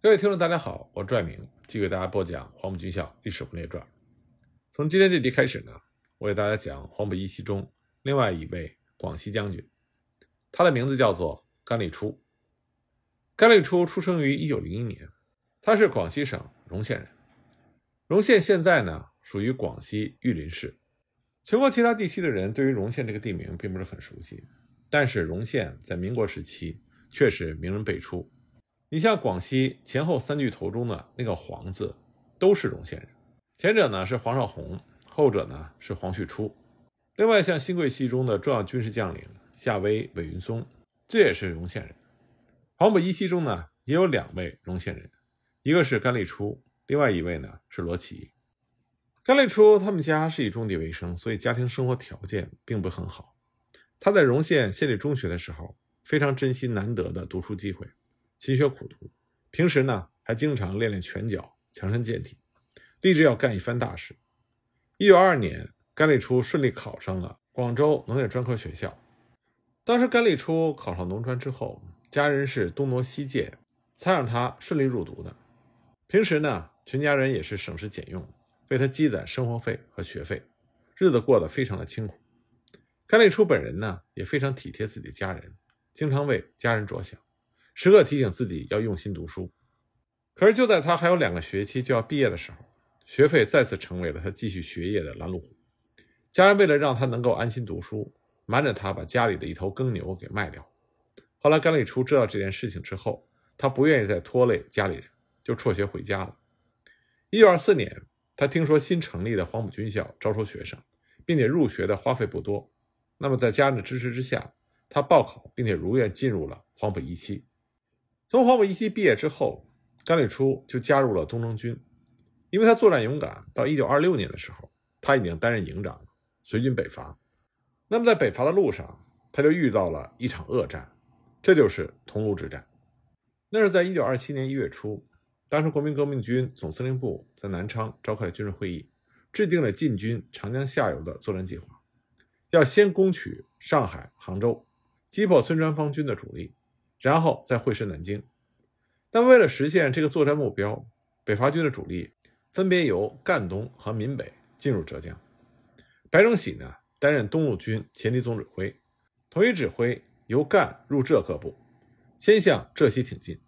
各位听众，大家好，我是拽明，继续给大家播讲《黄埔军校历史文列传》。从今天这集开始呢，我给大家讲黄埔一期中另外一位广西将军，他的名字叫做甘立初。甘立初出生于一九零一年，他是广西省容县人。容县现在呢属于广西玉林市。全国其他地区的人对于容县这个地名并不是很熟悉，但是容县在民国时期却是名人辈出。你像广西前后三巨头中的那个“黄”字，都是容县人。前者呢是黄绍竑，后者呢是黄旭初。另外，像新桂系中的重要军事将领夏威、韦云松，这也是容县人。黄埔一期中呢也有两位容县人，一个是甘立初，另外一位呢是罗奇。甘立初他们家是以种地为生，所以家庭生活条件并不很好。他在容县县立中学的时候，非常珍惜难得的读书机会。勤学苦读，平时呢还经常练练拳脚、强身健体，立志要干一番大事。一九二二年，甘立初顺利考上了广州农业专科学校。当时甘立初考上农专之后，家人是东挪西借，才让他顺利入读的。平时呢，全家人也是省吃俭用，为他积攒生活费和学费，日子过得非常的清苦。甘立初本人呢，也非常体贴自己的家人，经常为家人着想。时刻提醒自己要用心读书，可是就在他还有两个学期就要毕业的时候，学费再次成为了他继续学业的拦路虎。家人为了让他能够安心读书，瞒着他把家里的一头耕牛给卖掉。后来甘立初知道这件事情之后，他不愿意再拖累家里人，就辍学回家了。一九二四年，他听说新成立的黄埔军校招收学生，并且入学的花费不多，那么在家人的支持之下，他报考并且如愿进入了黄埔一期。从黄埔一期毕业之后，甘立初就加入了东征军，因为他作战勇敢。到一九二六年的时候，他已经担任营长，随军北伐。那么在北伐的路上，他就遇到了一场恶战，这就是桐庐之战。那是在一九二七年一月初，当时国民革命军总司令部在南昌召开了军事会议，制定了进军长江下游的作战计划，要先攻取上海、杭州，击破孙传芳军的主力。然后再会师南京，但为了实现这个作战目标，北伐军的主力分别由赣东和闽北进入浙江。白崇禧呢担任东路军前敌总指挥，统一指挥由赣入浙各部，先向浙西挺进。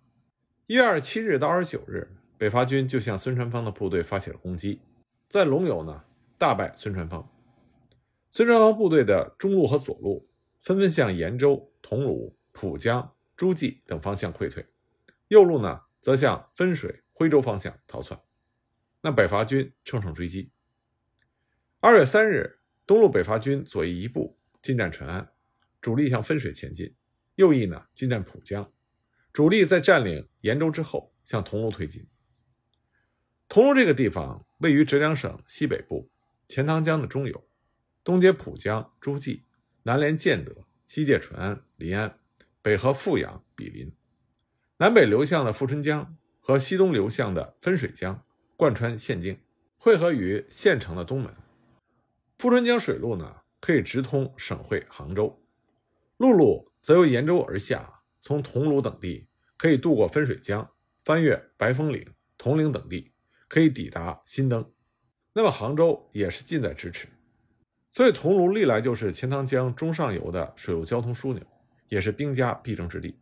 一月二十七日到二十九日，北伐军就向孙传芳的部队发起了攻击，在龙游呢大败孙传芳。孙传芳部队的中路和左路纷纷向延州、桐庐、浦江。诸暨等方向溃退，右路呢则向分水、徽州方向逃窜。那北伐军乘胜追击。二月三日，东路北伐军左翼一部进占淳安，主力向分水前进；右翼呢进占浦江，主力在占领延州之后向桐庐推进。桐庐这个地方位于浙江省西北部，钱塘江的中游，东接浦江、诸暨，南连建德，西界淳安、临安。北和富阳、比邻，南北流向的富春江和西东流向的分水江贯穿县境，汇合于县城的东门。富春江水路呢，可以直通省会杭州；陆路则由延州而下，从桐庐等地可以渡过分水江，翻越白峰岭、铜陵等地，可以抵达新登。那么杭州也是近在咫尺，所以桐庐历来就是钱塘江中上游的水陆交通枢纽。也是兵家必争之地。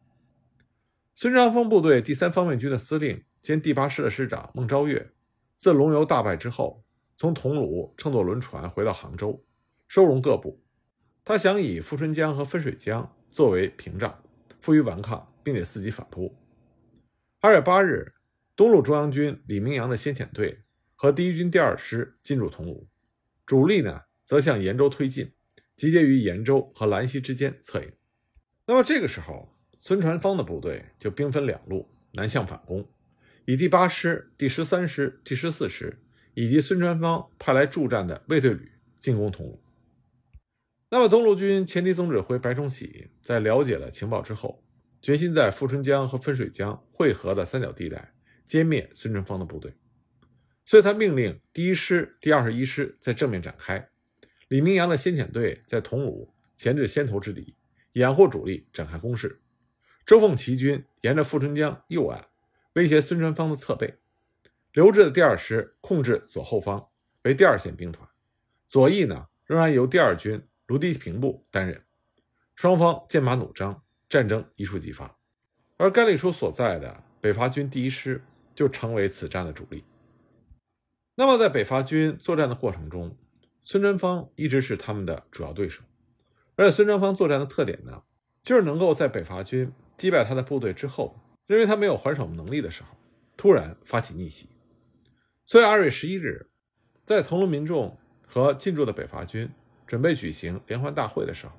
孙传芳部队第三方面军的司令兼第八师的师长孟昭月，自龙游大败之后，从桐庐乘坐轮船回到杭州，收容各部。他想以富春江和分水江作为屏障，负隅顽抗，并且伺机反扑。二月八日，东路中央军李明阳的先遣队和第一军第二师进入桐庐，主力呢则向延州推进，集结于延州和兰溪之间策应。那么这个时候，孙传芳的部队就兵分两路南向反攻，以第八师、第十三师、第十四师以及孙传芳派来助战的卫队旅进攻桐庐。那么东路军前敌总指挥白崇禧在了解了情报之后，决心在富春江和分水江汇合的三角地带歼灭孙传芳的部队，所以他命令第一师、第二十一师在正面展开，李明阳的先遣队在桐庐前置先头之敌。掩护主力展开攻势，周凤岐军沿着富春江右岸，威胁孙传芳的侧背。刘志的第二师控制左后方，为第二线兵团，左翼呢仍然由第二军卢迪平部担任。双方剑拔弩张，战争一触即发。而甘立初所在的北伐军第一师就成为此战的主力。那么，在北伐军作战的过程中，孙传芳一直是他们的主要对手。而且，孙传芳作战的特点呢，就是能够在北伐军击败他的部队之后，认为他没有还手能力的时候，突然发起逆袭。所以，二月十一日，在桐庐民众和进驻的北伐军准备举行联欢大会的时候，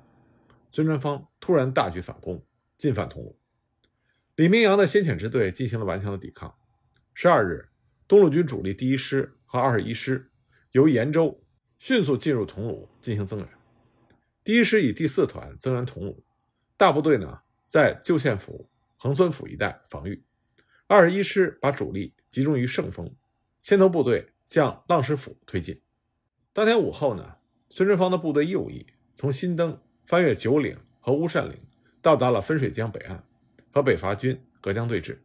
孙传芳突然大举反攻，进犯桐庐。李明阳的先遣支队进行了顽强的抵抗。十二日，东路军主力第一师和二十一师由延州迅速进入桐庐进行增援。第一师以第四团增援桐庐，大部队呢在旧县府、横村府一带防御。二十一师把主力集中于圣丰。先头部队向浪石府推进。当天午后呢，孙传芳的部队右翼从新登翻越九岭和乌善岭，到达了分水江北岸，和北伐军隔江对峙。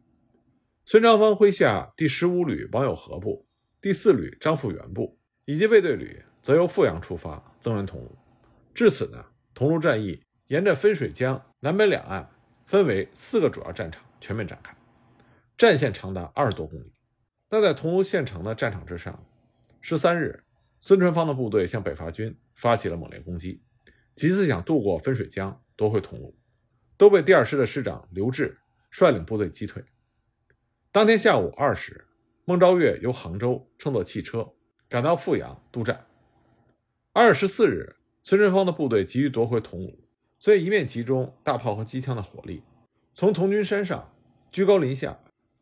孙传芳麾下第十五旅王有和部、第四旅张富元部以及卫队旅，则由阜阳出发增援桐庐。至此呢，桐庐战役沿着分水江南北两岸分为四个主要战场全面展开，战线长达二十多公里。那在桐庐县城的战场之上，十三日，孙传芳的部队向北伐军发起了猛烈攻击，几次想渡过分水江夺回桐庐，都被第二师的师长刘峙率领部队击退。当天下午二时，孟昭月由杭州乘坐汽车赶到阜阳督战。二月十四日，孙传芳的部队急于夺回桐庐，所以一面集中大炮和机枪的火力，从桐军山上居高临下。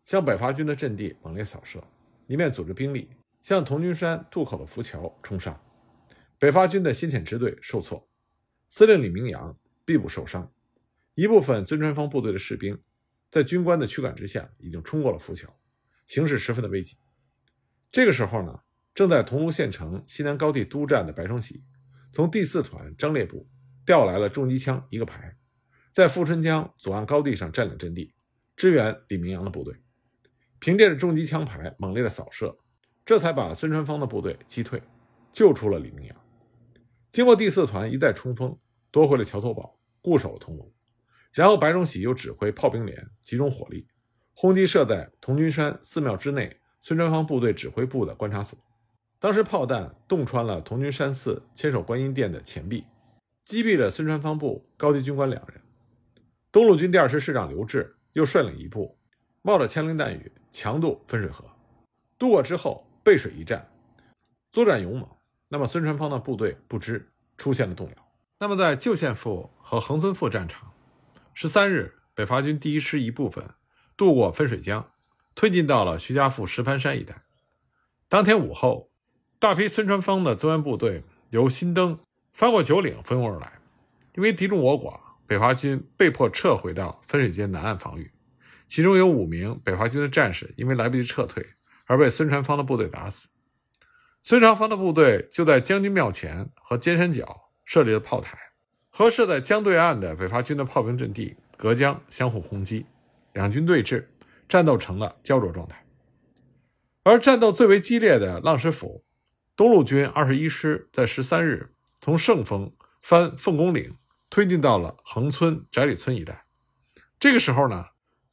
向北伐军的阵地猛烈扫射，一面组织兵力向桐军山渡口的浮桥冲杀。北伐军的先遣支队受挫，司令李明阳臂部受伤，一部分孙传芳部队的士兵在军官的驱赶之下已经冲过了浮桥，形势十分的危急。这个时候呢，正在桐庐县城西南高地督战的白崇禧，从第四团张烈部调来了重机枪一个排，在富春江左岸高地上占领阵地，支援李明阳的部队。凭借着重机枪排猛烈的扫射，这才把孙传芳的部队击退，救出了李明阳。经过第四团一再冲锋，夺回了桥头堡，固守了桐庐。然后白崇禧又指挥炮兵连集中火力，轰击设在桐军山寺庙之内孙传芳部队指挥部的观察所。当时炮弹洞穿了桐军山寺千手观音殿的前壁，击毙了孙传芳部高级军官两人。东路军第二师师长刘峙又率领一部。冒着枪林弹雨，强渡分水河，渡过之后背水一战，作战勇猛。那么孙传芳的部队不知出现了动摇。那么在旧县府和横村副战场，十三日，北伐军第一师一部分渡过分水江，推进到了徐家埠石盘山一带。当天午后，大批孙传芳的增援部队由新登翻过九岭蜂拥而来，因为敌众我寡，北伐军被迫撤回到分水街南岸防御。其中有五名北伐军的战士因为来不及撤退而被孙传芳的部队打死。孙传芳的部队就在将军庙前和尖山脚设立了炮台，和设在江对岸的北伐军的炮兵阵地隔江相互轰击，两军对峙，战斗成了焦灼状态。而战斗最为激烈的浪石府，东路军二十一师在十三日从圣丰翻凤公岭推进到了横村翟里村一带。这个时候呢。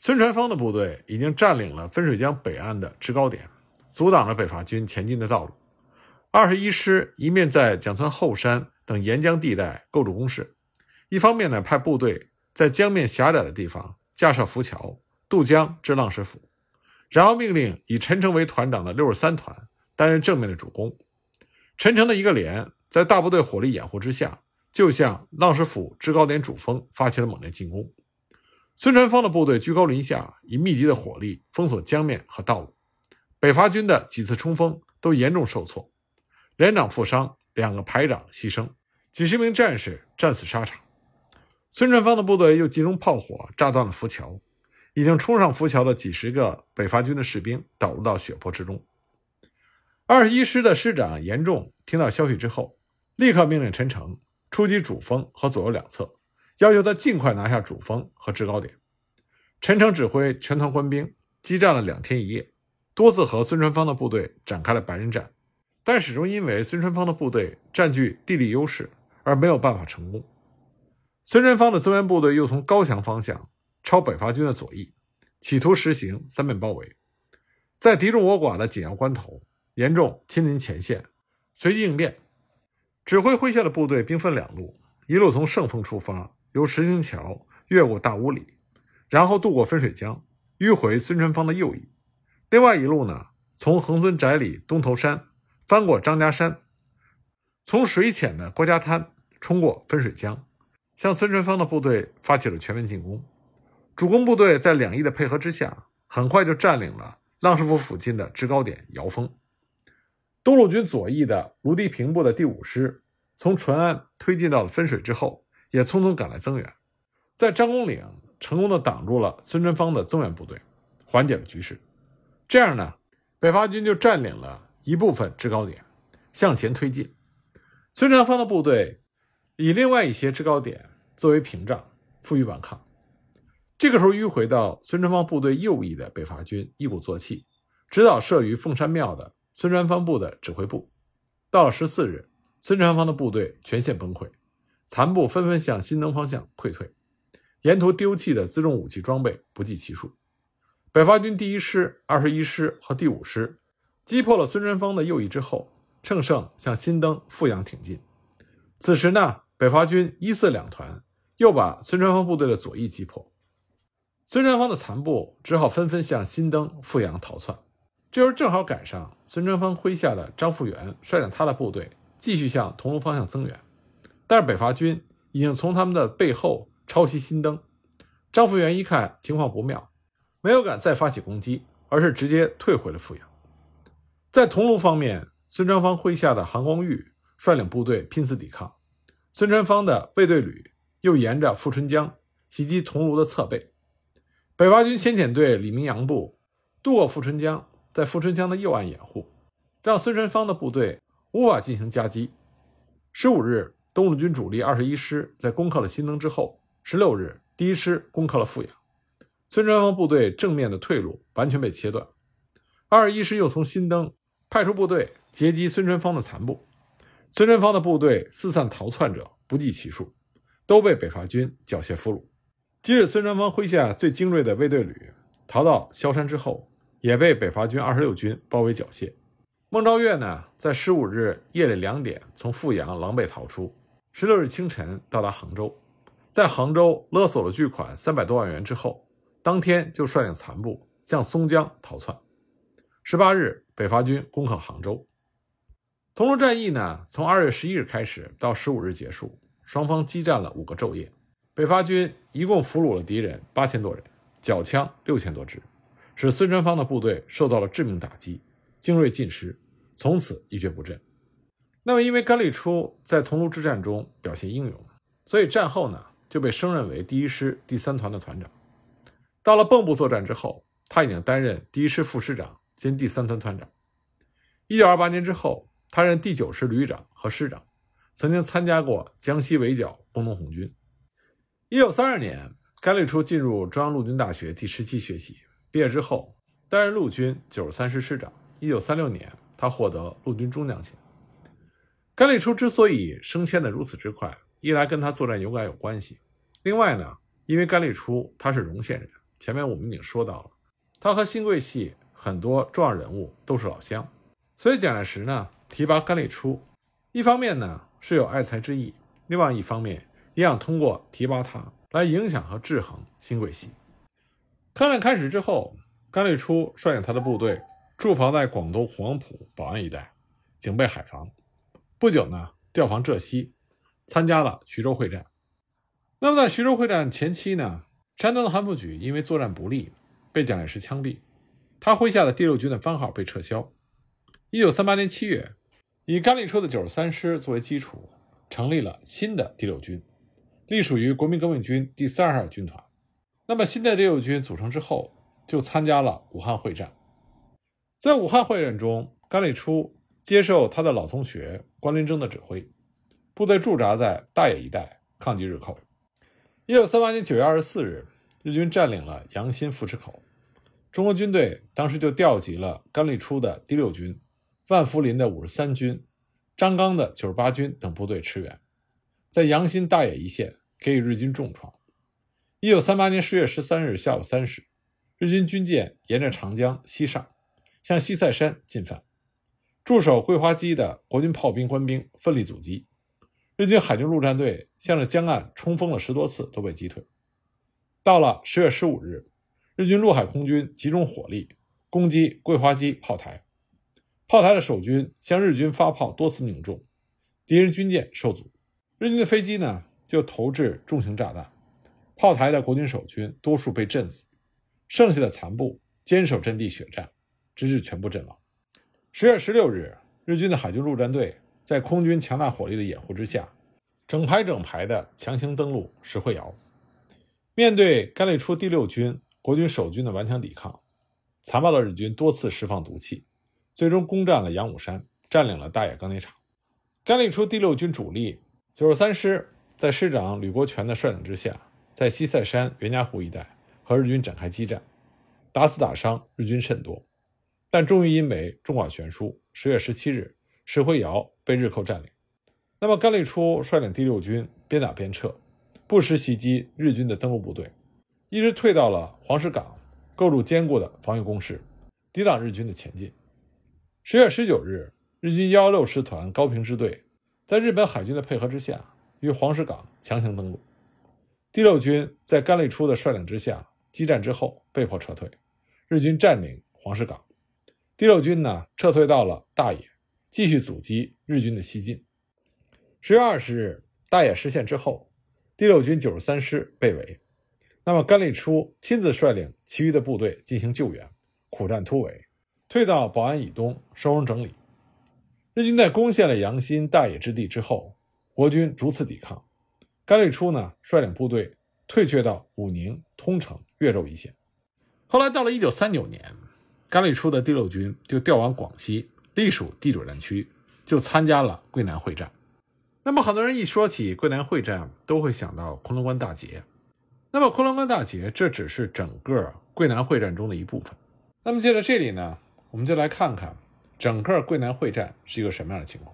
孙传芳的部队已经占领了分水江北岸的制高点，阻挡了北伐军前进的道路。二十一师一面在蒋村后山等沿江地带构筑工事，一方面呢派部队在江面狭窄的地方架设浮桥渡江至浪石府，然后命令以陈诚为团长的六十三团担任正面的主攻。陈诚的一个连在大部队火力掩护之下，就向浪石府制高点主峰发起了猛烈进攻。孙传芳的部队居高临下，以密集的火力封锁江面和道路。北伐军的几次冲锋都严重受挫，连长负伤，两个排长牺牲，几十名战士战死沙场。孙传芳的部队又集中炮火炸断了浮桥，已经冲上浮桥的几十个北伐军的士兵倒入到血泊之中。二十一师的师长严仲听到消息之后，立刻命令陈诚出击主峰和左右两侧。要求他尽快拿下主峰和制高点。陈诚指挥全团官兵激战了两天一夜，多次和孙传芳的部队展开了白刃战，但始终因为孙传芳的部队占据地理优势而没有办法成功。孙传芳的增援部队又从高墙方向抄北伐军的左翼，企图实行三面包围，在敌众我寡的紧要关头，严重亲临前线，随机应变。指挥麾下的部队兵分两路，一路从圣丰出发，由石星桥越过大屋里，然后渡过分水江，迂回孙传芳的右翼；另外一路呢，从横村宅里东头山翻过张家山，从水浅的郭家滩冲过分水江，向孙传芳的部队发起了全面进攻。主攻部队在两翼的配合之下，很快就占领了浪士府附近的制高点瑶峰。东路军左翼的卢迪平部的第五师，从淳安推进到了分水之后，也匆匆赶来增援，在张公岭成功的挡住了孙传芳的增援部队，缓解了局势。这样呢，北伐军就占领了一部分制高点，向前推进。孙传芳的部队以另外一些制高点作为屏障，负隅顽抗。这个时候，迂回到孙传芳部队右翼的北伐军一鼓作气，直捣设于凤山庙的。孙传芳部的指挥部，到了十四日，孙传芳的部队全线崩溃，残部纷纷向新登方向溃退，沿途丢弃的辎重武器装备不计其数。北伐军第一师、二十一师和第五师击破了孙传芳的右翼之后，乘胜向新登、阜阳挺进。此时呢，北伐军一四两团又把孙传芳部队的左翼击破，孙传芳的残部只好纷纷向新登、阜阳逃窜。这时候正好赶上孙传芳麾下的张复元率领他的部队继续向桐庐方向增援，但是北伐军已经从他们的背后抄袭新登。张复元一看情况不妙，没有敢再发起攻击，而是直接退回了阜阳。在桐庐方面，孙传芳麾下的韩光玉率领部队拼死抵抗，孙传芳的卫队旅又沿着富春江袭击桐庐的侧背。北伐军先遣队李明阳部渡过富春江。在富春江的右岸掩护，让孙传芳的部队无法进行夹击。十五日，东路军主力二十一师在攻克了新登之后，十六日，第一师攻克了阜阳，孙传芳部队正面的退路完全被切断。二十一师又从新登派出部队截击孙传芳的残部，孙传芳的部队四散逃窜者不计其数，都被北伐军缴械俘虏。即使孙传芳麾下最精锐的卫队旅逃到萧山之后。也被北伐军二十六军包围缴械。孟昭月呢，在十五日夜里两点从阜阳狼狈逃出，十六日清晨到达杭州，在杭州勒索了巨款三百多万元之后，当天就率领残部向松江逃窜。十八日，北伐军攻克杭州。桐庐战役呢，从二月十一日开始到十五日结束，双方激战了五个昼夜。北伐军一共俘虏了敌人八千多人，缴枪六千多支。使孙传芳的部队受到了致命打击，精锐尽失，从此一蹶不振。那么，因为甘立初在桐庐之战中表现英勇，所以战后呢就被升任为第一师第三团的团长。到了蚌埠作战之后，他已经担任第一师副师长兼第三团团长。一九二八年之后，他任第九师旅长和师长，曾经参加过江西围剿工农红军。一九三二年，甘立初进入中央陆军大学第十期学习。毕业之后，担任陆军九十三师师长。一九三六年，他获得陆军中将衔。甘立初之所以升迁的如此之快，一来跟他作战勇敢有关系，另外呢，因为甘立初他是荣县人，前面我们已经说到了，他和新贵系很多重要人物都是老乡，所以蒋介石呢提拔甘立初，一方面呢是有爱才之意，另外一方面也想通过提拔他来影响和制衡新贵系。抗战开始之后，甘立初率领他的部队驻防在广东黄埔宝安一带，警备海防。不久呢，调防浙西，参加了徐州会战。那么在徐州会战前期呢，山东的韩复榘因为作战不利，被蒋介石枪毙。他麾下的第六军的番号被撤销。一九三八年七月，以甘立初的九十三师作为基础，成立了新的第六军，隶属于国民革命军第三十二军团。那么新的第六军组成之后，就参加了武汉会战。在武汉会战中，甘立初接受他的老同学关麟征的指挥，部队驻扎在大冶一带，抗击日寇。一九三八年九月二十四日，日军占领了阳新、富池口，中国军队当时就调集了甘立初的第六军、万福林的五十三军、张刚的九十八军等部队驰援，在阳新大冶一线给予日军重创。一九三八年十月十三日下午三时，日军军舰沿着长江西上，向西塞山进犯。驻守桂花矶的国军炮兵官兵奋力阻击，日军海军陆战队向着江岸冲锋了十多次，都被击退。到了十月十五日，日军陆海空军集中火力攻击桂花矶炮台，炮台的守军向日军发炮多次命中，敌人军舰受阻，日军的飞机呢就投掷重型炸弹，炮台的国军守军多数被震死，剩下的残部坚守阵地血战，直至全部阵亡。十月十六日，日军的海军陆战队在空军强大火力的掩护之下，整排整排的强行登陆石灰窑。面对甘立初第六军国军守军的顽强抵抗，残暴的日军多次释放毒气，最终攻占了阳武山，占领了大冶钢铁厂。甘立初第六军主力九十三师在师长吕国权的率领之下，在西塞山袁家湖一带和日军展开激战，打死打伤日军甚多。但终于因为众寡悬殊，十月十七日，石灰窑被日寇占领。那么甘立初率领第六军边打边撤，不时袭击日军的登陆部队，一直退到了黄石港，构筑坚固的防御工事，抵挡日军的前进。十月十九日，日军幺幺六师团高平支队在日本海军的配合之下，于黄石港强行登陆。第六军在甘立初的率领之下激战之后，被迫撤退，日军占领黄石港。第六军呢，撤退到了大冶，继续阻击日军的西进。十月二十日，大冶失陷之后，第六军九十三师被围。那么甘立初亲自率领其余的部队进行救援，苦战突围，退到保安以东收容整理。日军在攻陷了阳新、大冶之地之后，国军逐次抵抗。甘立初呢，率领部队退却到武宁、通城、越州一线。后来到了一九三九年。甘立初的第六军就调往广西，隶属地主战区，就参加了桂南会战。那么，很多人一说起桂南会战，都会想到昆仑关大捷。那么，昆仑关大捷这只是整个桂南会战中的一部分。那么，借着这里呢，我们就来看看整个桂南会战是一个什么样的情况。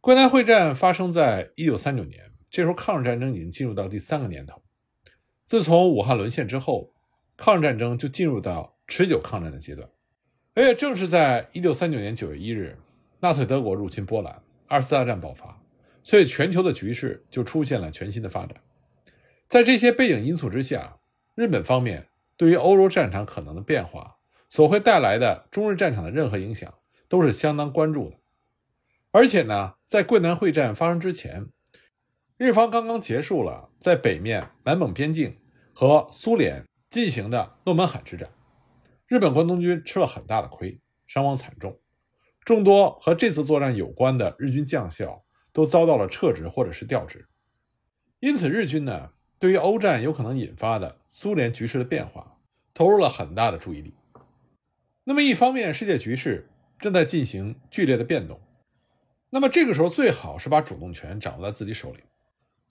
桂南会战发生在一九三九年，这时候抗日战争已经进入到第三个年头。自从武汉沦陷之后，抗日战争就进入到。持久抗战的阶段，而且正是在一九三九年九月一日，纳粹德国入侵波兰，二次大战爆发，所以全球的局势就出现了全新的发展。在这些背景因素之下，日本方面对于欧洲战场可能的变化所会带来的中日战场的任何影响，都是相当关注的。而且呢，在桂南会战发生之前，日方刚刚结束了在北面满蒙边境和苏联进行的诺门罕之战。日本关东军吃了很大的亏，伤亡惨重，众多和这次作战有关的日军将校都遭到了撤职或者是调职。因此，日军呢对于欧战有可能引发的苏联局势的变化投入了很大的注意力。那么，一方面世界局势正在进行剧烈的变动，那么这个时候最好是把主动权掌握在自己手里。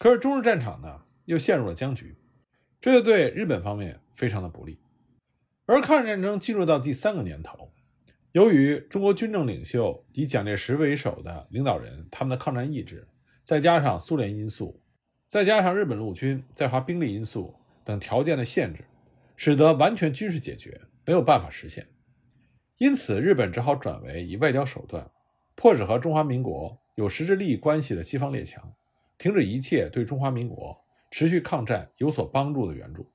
可是中日战场呢又陷入了僵局，这就对日本方面非常的不利。而抗日战争进入到第三个年头，由于中国军政领袖以蒋介石为首的领导人他们的抗战意志，再加上苏联因素，再加上日本陆军在华兵力因素等条件的限制，使得完全军事解决没有办法实现。因此，日本只好转为以外交手段，迫使和中华民国有实质利益关系的西方列强停止一切对中华民国持续抗战有所帮助的援助。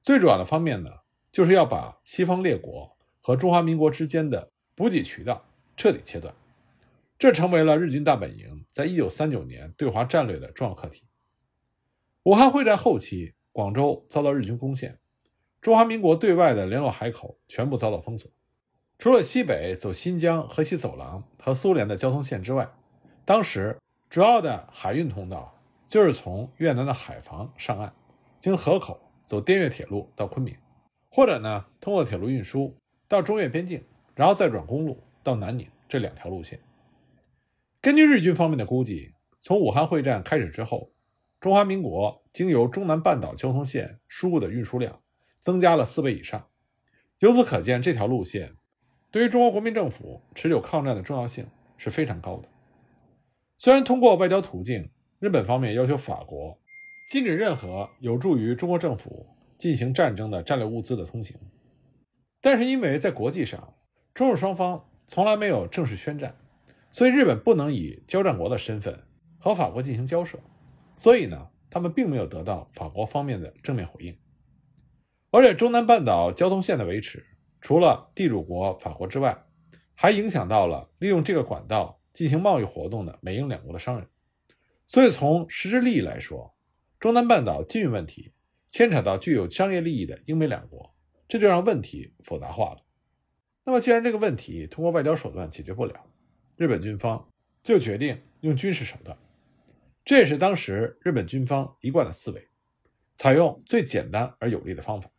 最主要的方面呢？就是要把西方列国和中华民国之间的补给渠道彻底切断，这成为了日军大本营在一九三九年对华战略的重要课题。武汉会战后期，广州遭到日军攻陷，中华民国对外的联络海口全部遭到封锁，除了西北走新疆河西走廊和苏联的交通线之外，当时主要的海运通道就是从越南的海防上岸，经河口走滇越铁路到昆明。或者呢，通过铁路运输到中越边境，然后再转公路到南宁这两条路线。根据日军方面的估计，从武汉会战开始之后，中华民国经由中南半岛交通线输入的运输量增加了四倍以上。由此可见，这条路线对于中国国民政府持久抗战的重要性是非常高的。虽然通过外交途径，日本方面要求法国禁止任何有助于中国政府进行战争的战略物资的通行，但是因为在国际上，中日双方从来没有正式宣战，所以日本不能以交战国的身份和法国进行交涉，所以呢，他们并没有得到法国方面的正面回应。而且中南半岛交通线的维持，除了地主国法国之外，还影响到了利用这个管道进行贸易活动的美英两国的商人。所以从实质利益来说，中南半岛禁运问题牵扯到具有商业利益的英美两国，这就让问题复杂化了。那么既然这个问题通过外交手段解决不了，日本军方就决定用军事手段，这也是当时日本军方一贯的思维，采用最简单而有力的方法。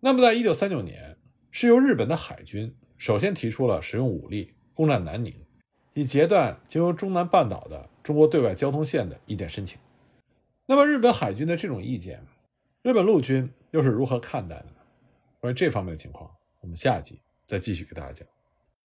那么，在一九三九年，是由日本的海军首先提出了使用武力攻占南宁，以截断经由中南半岛的中国对外交通线的意见申请。那么，日本海军的这种意见，日本陆军又是如何看待的呢？关于这方面的情况，我们下一集再继续给大家讲。